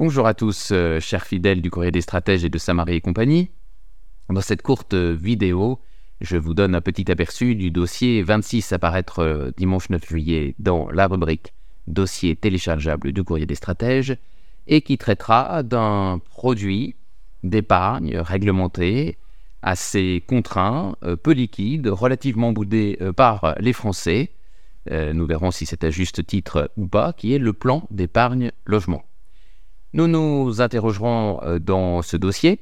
Bonjour à tous, euh, chers fidèles du Courrier des Stratèges et de Samarie et compagnie. Dans cette courte vidéo, je vous donne un petit aperçu du dossier 26 à paraître euh, dimanche 9 juillet dans la rubrique Dossier téléchargeable du Courrier des Stratèges et qui traitera d'un produit d'épargne réglementé assez contraint, euh, peu liquide, relativement boudé par les Français. Nous verrons si c'est à juste titre ou pas, qui est le plan d'épargne logement. Nous nous interrogerons euh, dans ce dossier,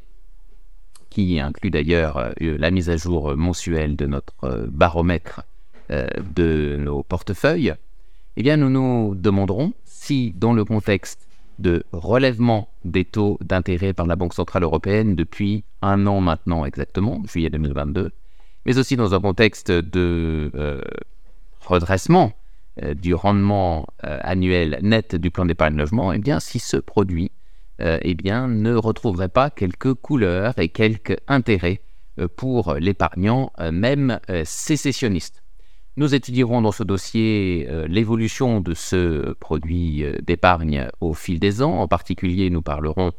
qui inclut d'ailleurs euh, la mise à jour mensuelle de notre euh, baromètre de nos portefeuilles, eh bien nous nous demanderons si dans le contexte de relèvement des taux d'intérêt par la Banque Centrale Européenne depuis un an maintenant exactement, juillet 2022, mais aussi dans un contexte de redressement du rendement euh, annuel net du plan d'épargne logement, eh bien, si ce produit euh, eh bien, ne retrouverait pas quelques couleurs et quelques intérêts pour l'épargnant, même sécessionniste. Nous étudierons dans ce dossier l'évolution de ce produit d'épargne au fil des ans. En particulier, nous parlerons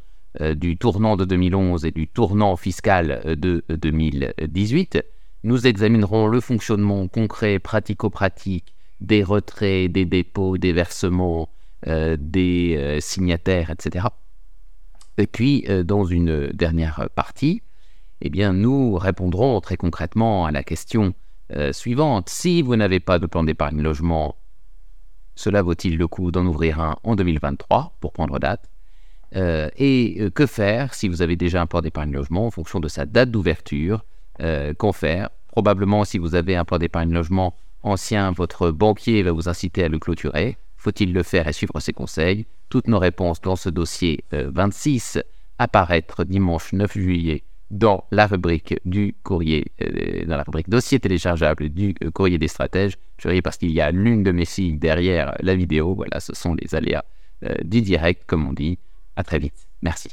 du tournant de 2011 et du tournant fiscal de 2018. Nous examinerons le fonctionnement concret, pratico-pratique des retraits, des dépôts, des versements, euh, des euh, signataires, etc. Et puis, euh, dans une dernière partie, eh bien, nous répondrons très concrètement à la question suivante. Si vous n'avez pas de plan d'épargne logement, cela vaut-il le coup d'en ouvrir un en 2023 pour prendre date? Et que faire si vous avez déjà un plan d'épargne logement en fonction de sa date d'ouverture? Qu'en faire? Probablement, si vous avez un plan d'épargne logement ancien, votre banquier va vous inciter à le clôturer. Faut-il le faire et suivre ses conseils? Toutes nos réponses dans ce dossier 26 euh, apparaître dimanche 9 juillet dans la rubrique du courrier, euh, dans la rubrique dossier téléchargeable du euh, courrier des stratèges. Je ris parce qu'il y a l'une de mes filles derrière la vidéo. Voilà, ce sont les aléas du direct, comme on dit. À très vite. Merci.